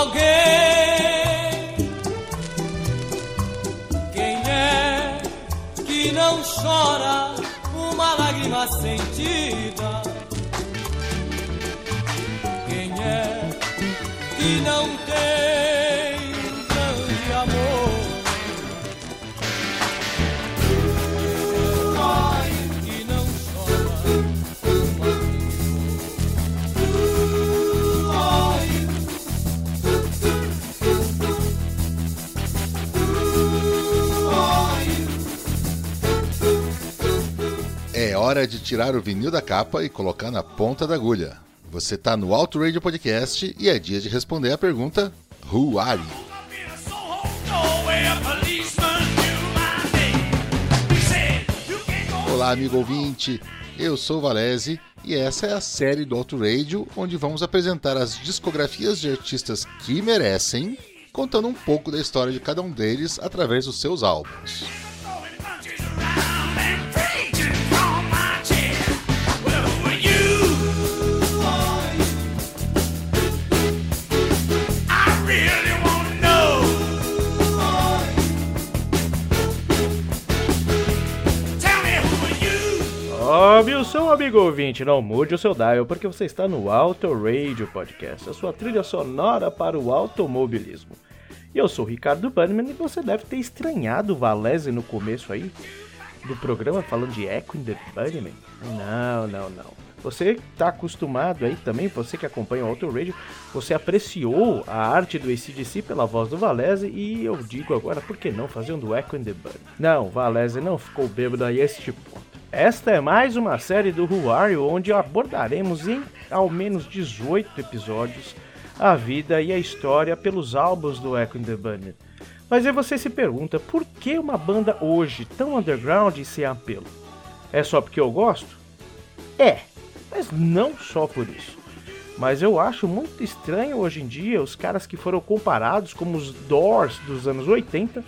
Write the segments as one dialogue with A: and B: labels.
A: alguém. Quem
B: hora de tirar o vinil da capa e colocar na ponta da agulha. Você tá no Auto Radio Podcast e é dia de responder a pergunta Who are you? Olá, amigo ouvinte. Eu sou Valese e essa é a série do Auto Radio onde vamos apresentar as discografias de artistas que merecem, contando um pouco da história de cada um deles através dos seus álbuns.
C: Amigo ouvinte, não mude o seu dial, porque você está no Auto Radio Podcast, a sua trilha sonora para o automobilismo. E eu sou o Ricardo Bannerman e você deve ter estranhado o Valese no começo aí do programa falando de Echo in the Bunnyman. Não, não, não. Você está acostumado aí também, você que acompanha o Auto Radio, você apreciou a arte do ACDC pela voz do Valese e eu digo agora, por que não fazer um do Echo in the Bunny? Não, Valese não ficou bêbado a este ponto. Esta é mais uma série do You, onde abordaremos em ao menos 18 episódios a vida e a história pelos álbuns do Echo in the Bunny. Mas aí você se pergunta, por que uma banda hoje tão underground e sem apelo? É só porque eu gosto? É, mas não só por isso. Mas eu acho muito estranho hoje em dia os caras que foram comparados como os Doors dos anos 80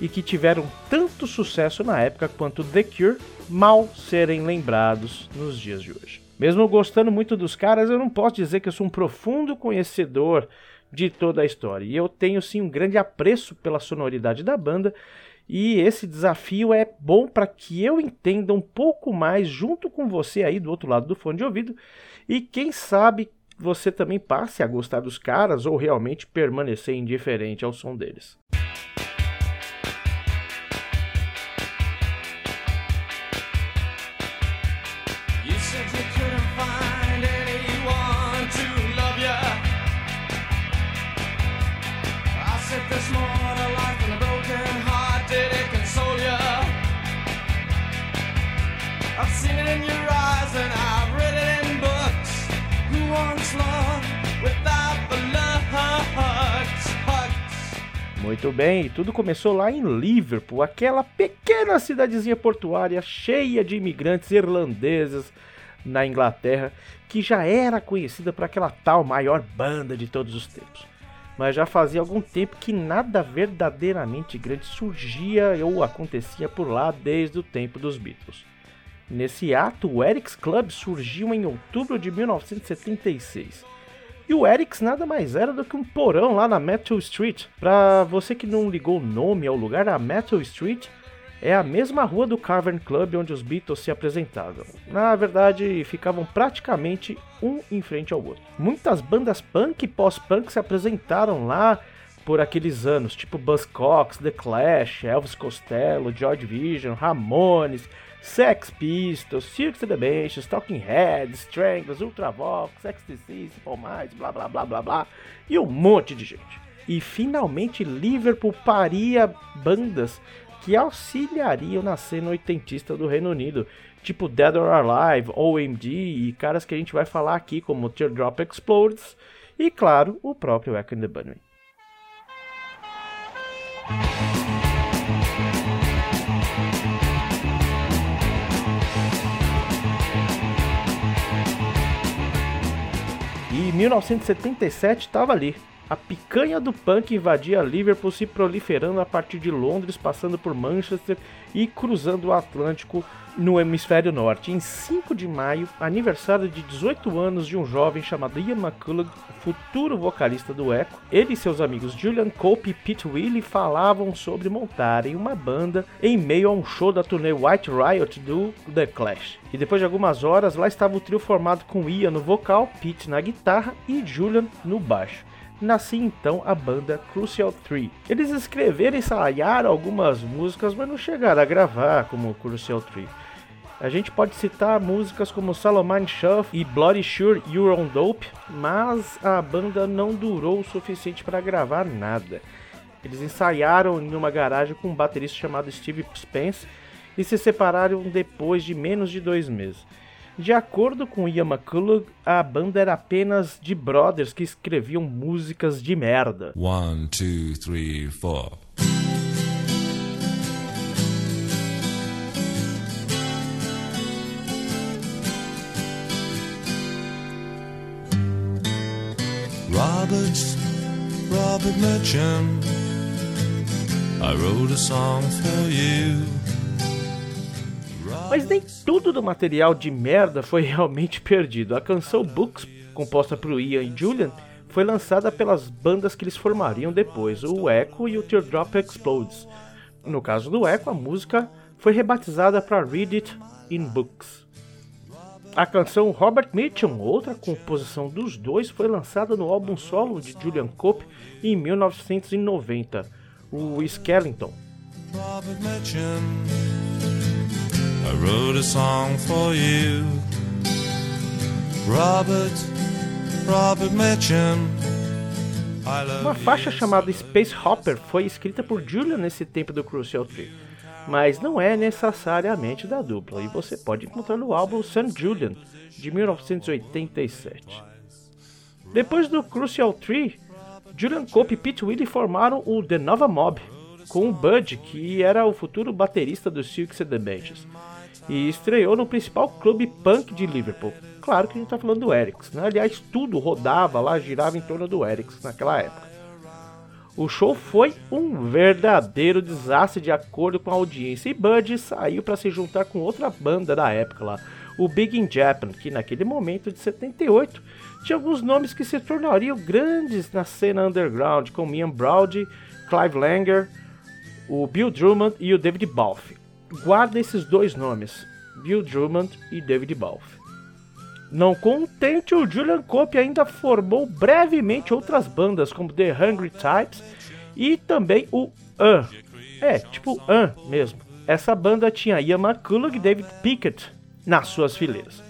C: e que tiveram tanto sucesso na época quanto The Cure mal serem lembrados nos dias de hoje. Mesmo gostando muito dos caras, eu não posso dizer que eu sou um profundo conhecedor de toda a história. E eu tenho sim um grande apreço pela sonoridade da banda. E esse desafio é bom para que eu entenda um pouco mais junto com você aí do outro lado do fone de ouvido. E quem sabe você também passe a gostar dos caras ou realmente permanecer indiferente ao som deles. Muito bem, tudo começou lá em Liverpool, aquela pequena cidadezinha portuária cheia de imigrantes irlandeses na Inglaterra, que já era conhecida por aquela tal maior banda de todos os tempos. Mas já fazia algum tempo que nada verdadeiramente grande surgia ou acontecia por lá desde o tempo dos Beatles. Nesse ato, o Eric's Club surgiu em outubro de 1976. E o Eric's nada mais era do que um porão lá na Metal Street. Pra você que não ligou o nome ao lugar, a Metal Street é a mesma rua do Cavern Club onde os Beatles se apresentavam. Na verdade, ficavam praticamente um em frente ao outro. Muitas bandas punk e pós-punk se apresentaram lá por aqueles anos, tipo Buzzcocks, The Clash, Elvis Costello, Joy Division, Ramones, Sex Pistols, Cirque of the Benches, Talking Heads, Stranglers, Ultravox, XTC, Simple Minds, blá blá blá blá blá, e um monte de gente. E finalmente Liverpool paria bandas que auxiliariam na cena oitentista do Reino Unido, tipo Dead or Alive, OMD e caras que a gente vai falar aqui como Teardrop Explodes e claro, o próprio Echo and the Bunny. E 1977 estava ali. A picanha do punk invadia Liverpool, se proliferando a partir de Londres, passando por Manchester e cruzando o Atlântico no hemisfério norte. Em 5 de maio, aniversário de 18 anos de um jovem chamado Ian McCullough, futuro vocalista do Echo, ele e seus amigos Julian Cope e Pete Willie falavam sobre montarem uma banda em meio a um show da turnê White Riot do The Clash. E depois de algumas horas, lá estava o trio formado com Ian no vocal, Pete na guitarra e Julian no baixo nascia então a banda Crucial 3. Eles escreveram e ensaiaram algumas músicas, mas não chegaram a gravar como Crucial 3. A gente pode citar músicas como Salomon Shuff e Bloody Sure You're on Dope, mas a banda não durou o suficiente para gravar nada. Eles ensaiaram em uma garagem com um baterista chamado Steve Spence e se separaram depois de menos de dois meses. De acordo com Ian McCullough, a banda era apenas de brothers que escreviam músicas de merda.
D: One, two, three, four. Robert, Merchant, I wrote a song for you.
C: Mas nem tudo do material de merda foi realmente perdido. A canção Books, composta por Ian e Julian, foi lançada pelas bandas que eles formariam depois, o Echo e o Teardrop Explodes. No caso do Echo, a música foi rebatizada para Read It in Books. A canção Robert Mitchum, outra composição dos dois, foi lançada no álbum solo de Julian Cope em 1990, o Skellington.
D: I wrote a song for you. Robert, Robert love
C: Uma faixa chamada Space Hopper foi escrita por Julian nesse tempo do Crucial 3 mas não é necessariamente da dupla, e você pode encontrar no álbum St. Julian, de 1987. Depois do Crucial 3, Julian Cope e Pete Willie formaram o The Nova Mob, com o Bud, que era o futuro baterista dos Silks and the Benches, e estreou no principal clube punk de Liverpool. Claro que a gente está falando do Erics, né? aliás, tudo rodava lá, girava em torno do Erics naquela época. O show foi um verdadeiro desastre de acordo com a audiência e Bud saiu para se juntar com outra banda da época lá, o Big in Japan, que naquele momento de 78 tinha alguns nomes que se tornariam grandes na cena underground, como Ian Browdy, Clive Langer, o Bill Drummond e o David Balfe. Guarda esses dois nomes, Bill Drummond e David Balfe. Não contente, o Julian Cope ainda formou brevemente outras bandas, como The Hungry Types e também o An. É, tipo An mesmo. Essa banda tinha Ian McCullough e David Pickett nas suas fileiras.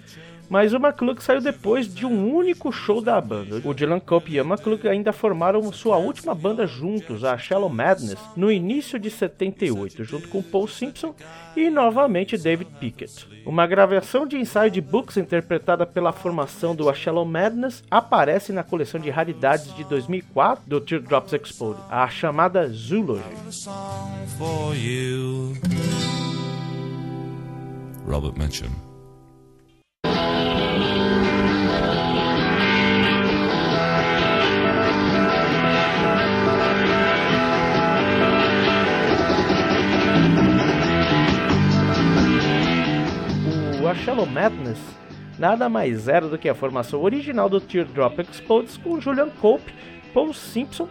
C: Mas o McCullough saiu depois de um único show da banda. O Dylan Cope e Ian McCullough ainda formaram sua última banda juntos, a Shallow Madness, no início de 78, junto com Paul Simpson e novamente David Pickett. Uma gravação de ensaio de Books interpretada pela formação do A Shallow Madness aparece na coleção de raridades de 2004 do Teardrops Explode, a chamada Zoology.
D: Robert.
C: O A Shallow Madness nada mais era do que a formação original do Teardrop Explodes com Julian Cope, Paul Simpson,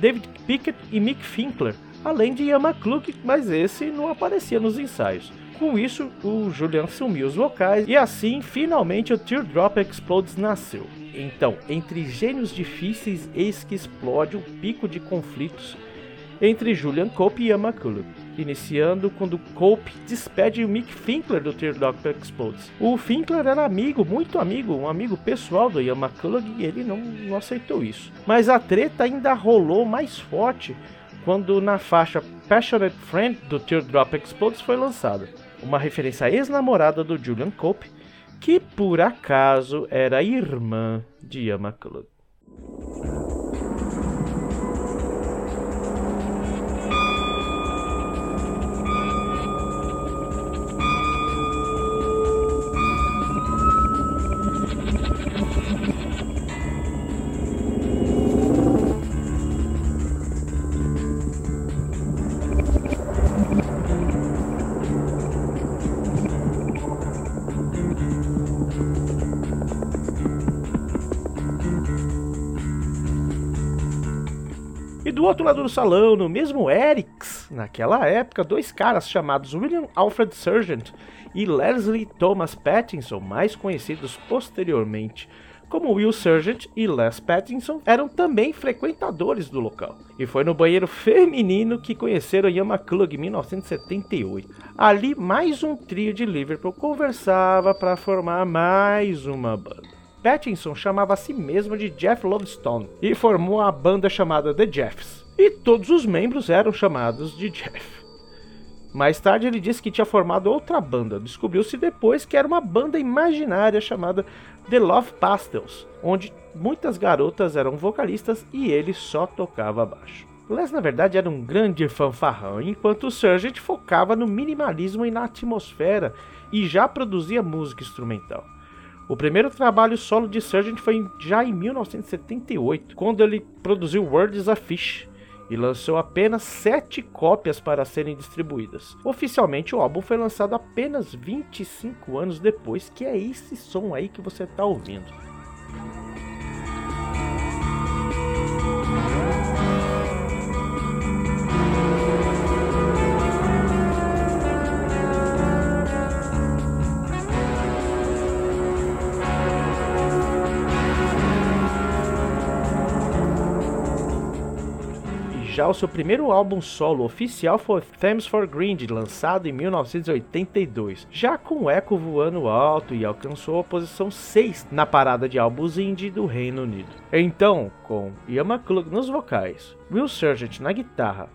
C: David Pickett e Mick Finkler, além de Ian McClure, mas esse não aparecia nos ensaios. Com isso, o Julian assumiu os vocais e assim, finalmente, o Teardrop Explodes nasceu. Então, entre gênios difíceis, eis que explode um pico de conflitos entre Julian Cope e McCullough, iniciando quando Cope despede o Mick Finkler do Teardrop Explodes. O Finkler era amigo, muito amigo, um amigo pessoal do McCullough e ele não, não aceitou isso. Mas a treta ainda rolou mais forte quando na faixa Passionate Friend do Teardrop Explodes foi lançada, uma referência à ex-namorada do Julian Cope, que por acaso era irmã de Ian McCullough. Do outro lado do salão, no mesmo Eric's, naquela época, dois caras chamados William Alfred Sargent e Leslie Thomas Pattinson, mais conhecidos posteriormente como Will Sargent e Les Pattinson, eram também frequentadores do local. E foi no banheiro feminino que conheceram Yama Club em 1978. Ali, mais um trio de Liverpool conversava para formar mais uma banda. Pattinson chamava a si mesmo de Jeff Lovestone e formou a banda chamada The Jeffs. E todos os membros eram chamados de Jeff. Mais tarde ele disse que tinha formado outra banda. Descobriu-se depois que era uma banda imaginária chamada The Love Pastels, onde muitas garotas eram vocalistas e ele só tocava baixo. Les, na verdade, era um grande fanfarrão, enquanto Sargent focava no minimalismo e na atmosfera e já produzia música instrumental. O primeiro trabalho solo de Sargent foi já em 1978, quando ele produziu World is a Fish, e lançou apenas 7 cópias para serem distribuídas. Oficialmente, o álbum foi lançado apenas 25 anos depois, que é esse som aí que você está ouvindo. Já o seu primeiro álbum solo oficial foi Thames for Grind, lançado em 1982, já com o Echo voando alto e alcançou a posição 6 na parada de álbuns indie do Reino Unido. Então, com Ian McClug nos vocais, Will Sargent na guitarra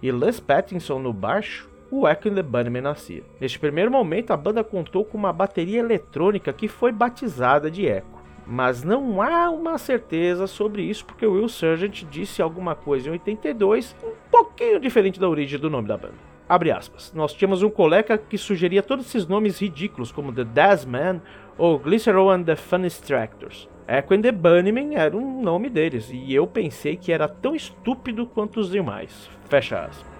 C: e Les Pattinson no baixo, o Echo and the Bunnymen nascia. Neste primeiro momento, a banda contou com uma bateria eletrônica que foi batizada de Echo mas não há uma certeza sobre isso porque o Will Sargent disse alguma coisa em 82, um pouquinho diferente da origem do nome da banda. Abre aspas. Nós tínhamos um colega que sugeria todos esses nomes ridículos como The Daz Man ou Glycerol and the Funny Tractors. Echo and the Bunnymen era um nome deles e eu pensei que era tão estúpido quanto os demais. Fecha aspas.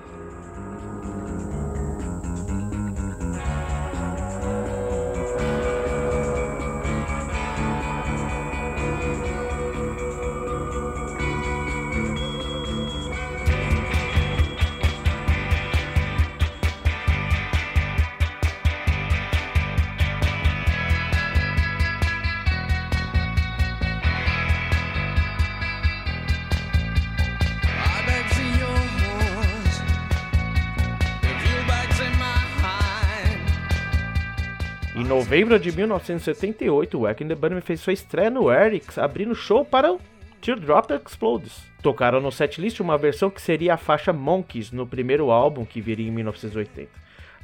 C: Em novembro de 1978, o and the fez sua estreia no Eric's, abrindo show para o Teardrop Explodes. Tocaram no setlist uma versão que seria a faixa Monkeys no primeiro álbum que viria em 1980.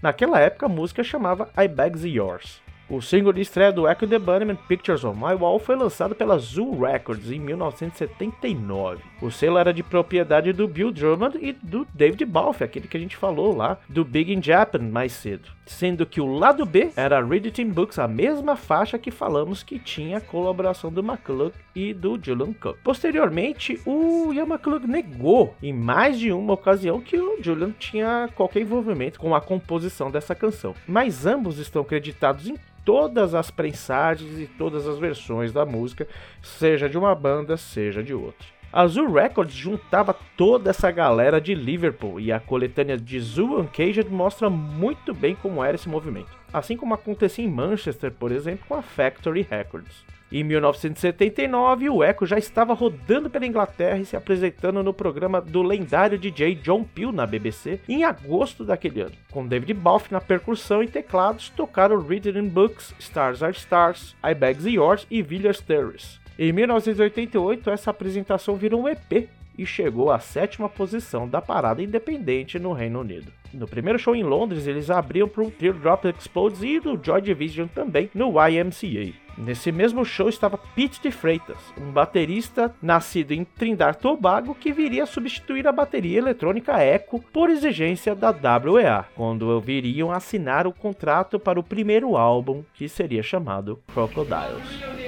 C: Naquela época a música chamava I Bags Yours. O single de estreia do Echo the Bunnymen, Pictures on My Wall, foi lançado pela Zoo Records em 1979. O selo era de propriedade do Bill Drummond e do David Balfe, aquele que a gente falou lá do Big in Japan mais cedo. Sendo que o lado B era Read It in Books, a mesma faixa que falamos que tinha a colaboração do McClug e do Julian Cook. Posteriormente, o Ian McClug negou em mais de uma ocasião que o Julian tinha qualquer envolvimento com a composição dessa canção. Mas ambos estão creditados em todas as prensagens e todas as versões da música, seja de uma banda, seja de outra. A Zoo Records juntava toda essa galera de Liverpool e a coletânea de Zoo Uncaged mostra muito bem como era esse movimento, assim como acontecia em Manchester, por exemplo, com a Factory Records. Em 1979, o Echo já estava rodando pela Inglaterra e se apresentando no programa do lendário DJ John Peel na BBC em agosto daquele ano. Com David Balfe na percussão e teclados, tocaram Reading in Books, Stars Are Stars, I Bags Yours e Village Terrace. Em 1988, essa apresentação virou um EP e chegou à sétima posição da parada independente no Reino Unido. No primeiro show em Londres, eles abriam para o Teardrop Explodes e do Joy Division também no YMCA. Nesse mesmo show estava Pete de Freitas, um baterista nascido em Trindade Tobago que viria a substituir a bateria eletrônica Echo por exigência da WEA, quando viriam assinar o contrato para o primeiro álbum, que seria chamado Crocodiles.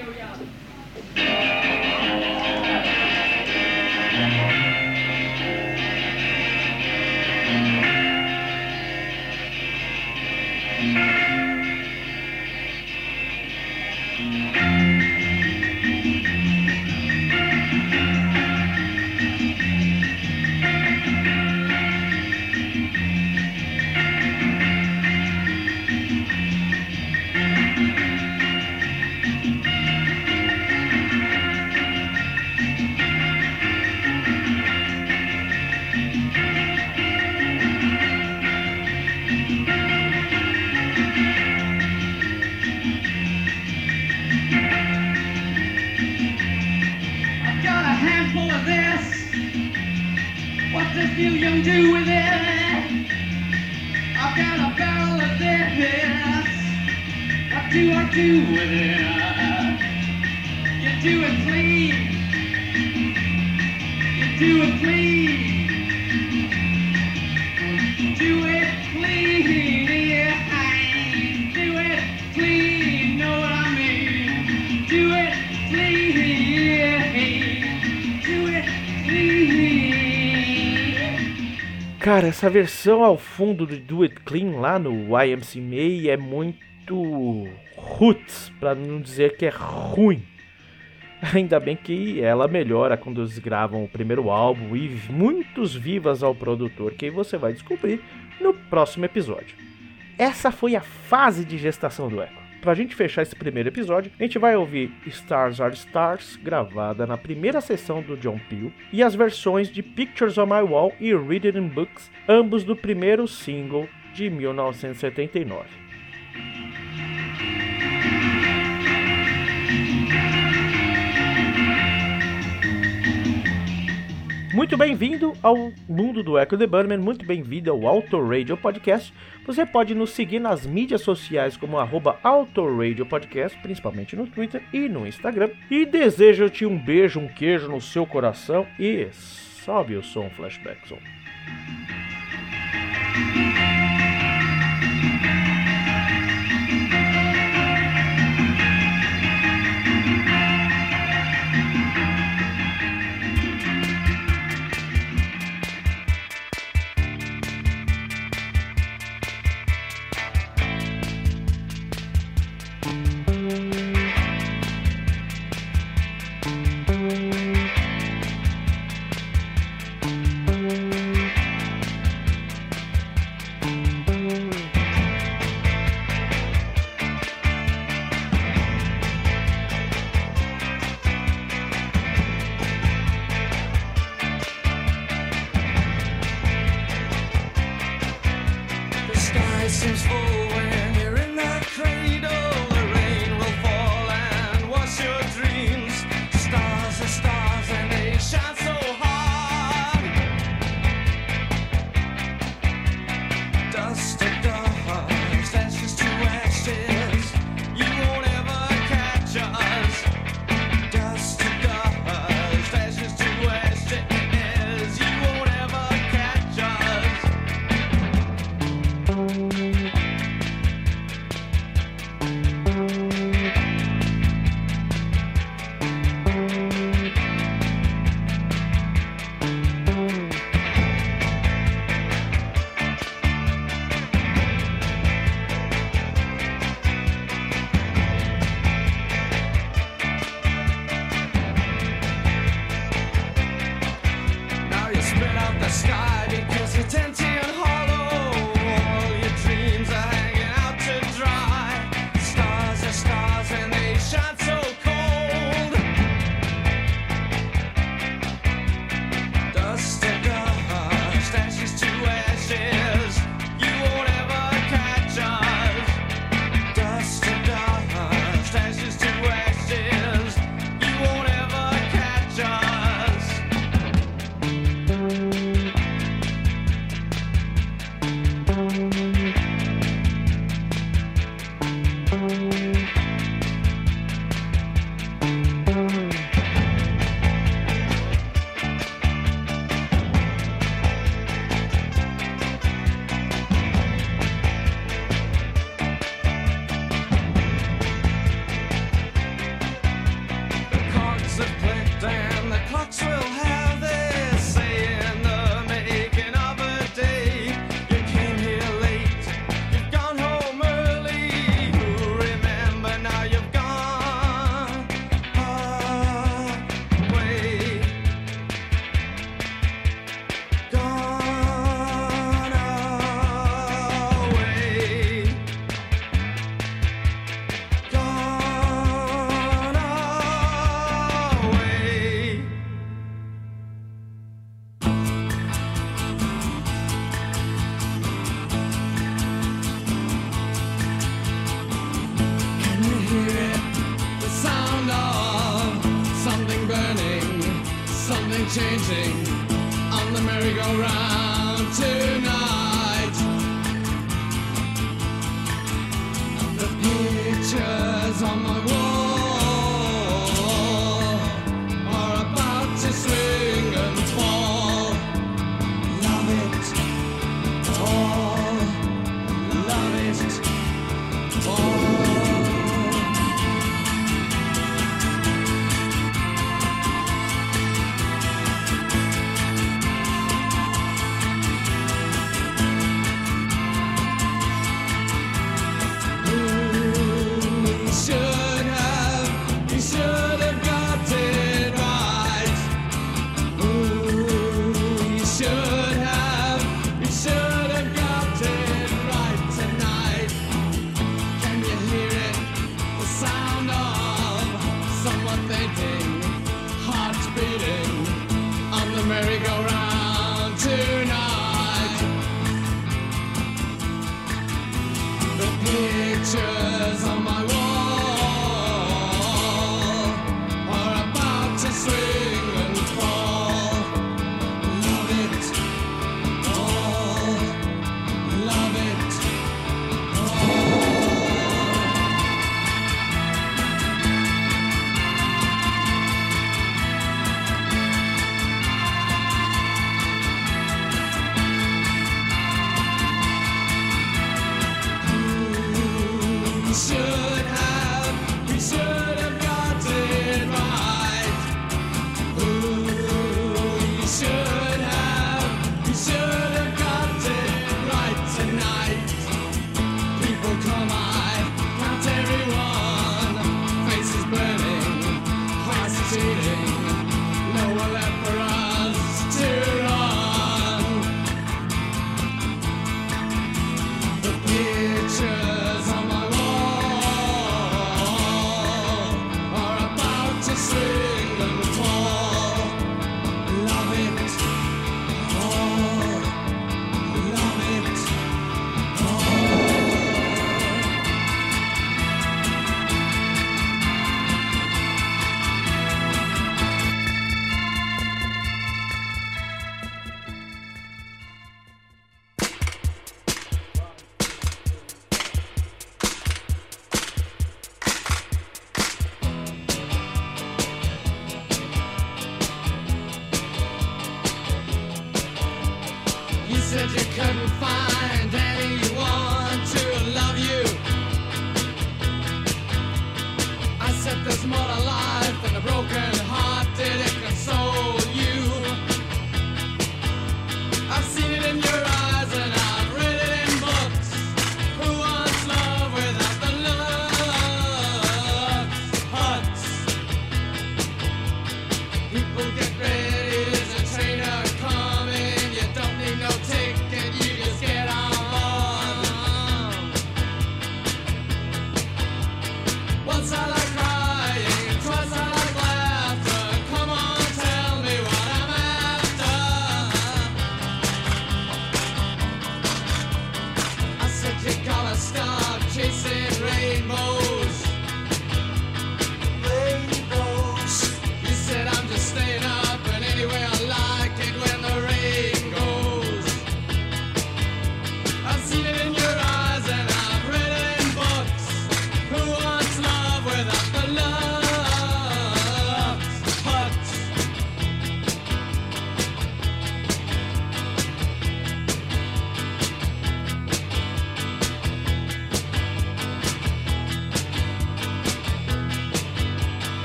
A: Young do with it? I've got a barrel of this. What do I do with it? You do it clean. You do it clean.
C: Cara, essa versão ao fundo do Do It Clean lá no YMCA é muito roots, pra não dizer que é ruim. Ainda bem que ela melhora quando eles gravam o primeiro álbum e muitos vivas ao produtor, que você vai descobrir no próximo episódio. Essa foi a fase de gestação do Echo. Pra gente fechar esse primeiro episódio, a gente vai ouvir Stars Are Stars, gravada na primeira sessão do John Peel, e as versões de Pictures on My Wall e Read It in Books, ambos do primeiro single de 1979. Muito bem-vindo ao mundo do Echo the Bunnyman, muito bem-vindo ao Auto Radio Podcast. Você pode nos seguir nas mídias sociais como arroba Auto Radio Podcast, principalmente no Twitter e no Instagram. E desejo-te um beijo, um queijo no seu coração e sobe o som Flashback Zone.
A: Seems full changing on the merry-go-round tonight.